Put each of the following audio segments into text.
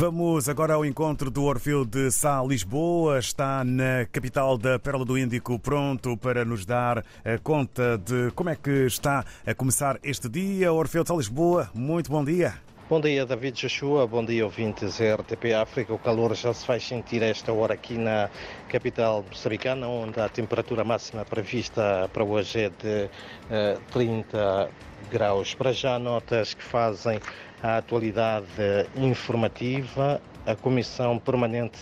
Vamos agora ao encontro do Orfeu de Sá Lisboa. Está na capital da Pérola do Índico, pronto para nos dar a conta de como é que está a começar este dia. Orfeu de Sá Lisboa, muito bom dia. Bom dia, David Joshua. Bom dia, ouvintes RTP África. O calor já se faz sentir a esta hora aqui na capital moçambicana, onde a temperatura máxima prevista para hoje é de uh, 30 graus. Para já, notas que fazem a atualidade informativa. A Comissão Permanente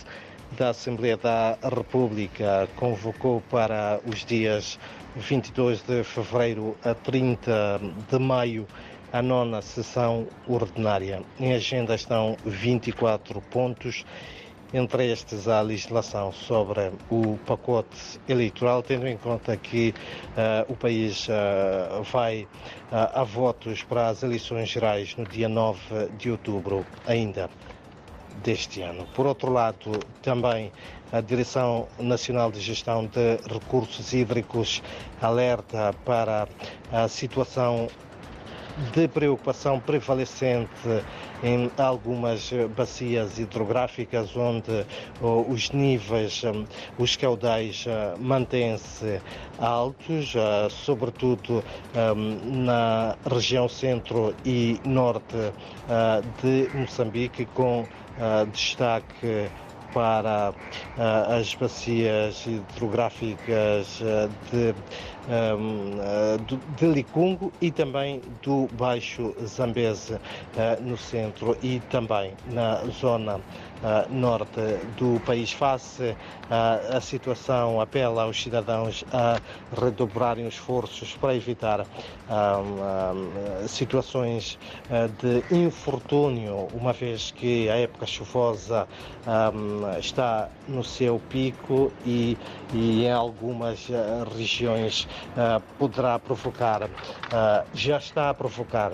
da Assembleia da República convocou para os dias 22 de fevereiro a 30 de maio a nona sessão ordinária. Em agenda estão 24 pontos entre estes a legislação sobre o pacote eleitoral, tendo em conta que uh, o país uh, vai uh, a votos para as eleições gerais no dia 9 de outubro ainda deste ano. Por outro lado, também a Direção Nacional de Gestão de Recursos Hídricos alerta para a situação de preocupação prevalecente em algumas bacias hidrográficas onde os níveis, os caudais mantêm-se altos, sobretudo na região centro e norte de Moçambique, com destaque para uh, as bacias hidrográficas uh, de, um, uh, de Licungo e também do Baixo Zambeze no centro e também na zona norte do país. Face à situação, apela aos cidadãos a redobrarem os esforços para evitar situações de infortúnio, uma vez que a época chuvosa está no seu pico e, e em algumas regiões poderá provocar, já está a provocar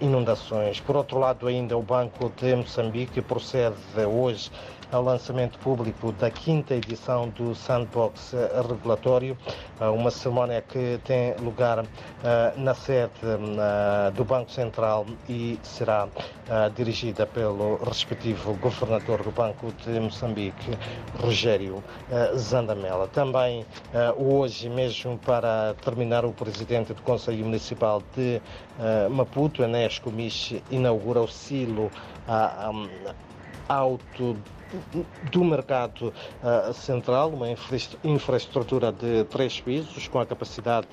inundações. Por outro lado, ainda o Banco de Moçambique procede hoje ao lançamento público da quinta edição do Sandbox Regulatório, uma cerimónia que tem lugar na sede do Banco Central e será dirigida pelo respectivo governador do Banco de Moçambique, Rogério Zandamela. Também hoje, mesmo para terminar, o presidente do Conselho Municipal de Maputo, Enes Comiche, inaugura o silo auto do mercado uh, central, uma infra infraestrutura de três pisos com a capacidade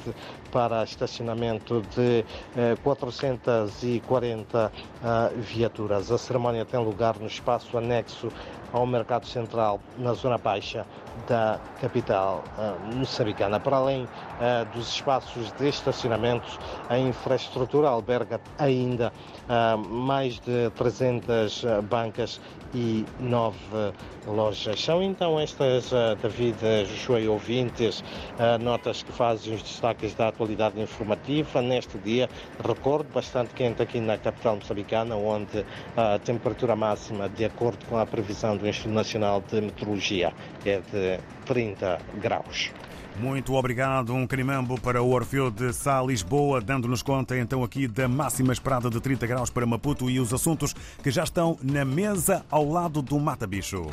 para estacionamento de uh, 440 uh, viaturas. A cerimónia tem lugar no espaço anexo ao mercado central na zona baixa da capital uh, moçambicana. Para além uh, dos espaços de estacionamento, a infraestrutura alberga ainda uh, mais de 300 bancas e nove lojas. São então estas, David, Josué ouvintes, notas que fazem os destaques da atualidade informativa neste dia, recordo, bastante quente aqui na capital moçambicana, onde a temperatura máxima, de acordo com a previsão do Instituto Nacional de Meteorologia, é de 30 graus. Muito obrigado. Um carimambo para o Orfeu de Sá, Lisboa, dando-nos conta então aqui da máxima esperada de 30 graus para Maputo e os assuntos que já estão na mesa ao lado do Mata Bicho.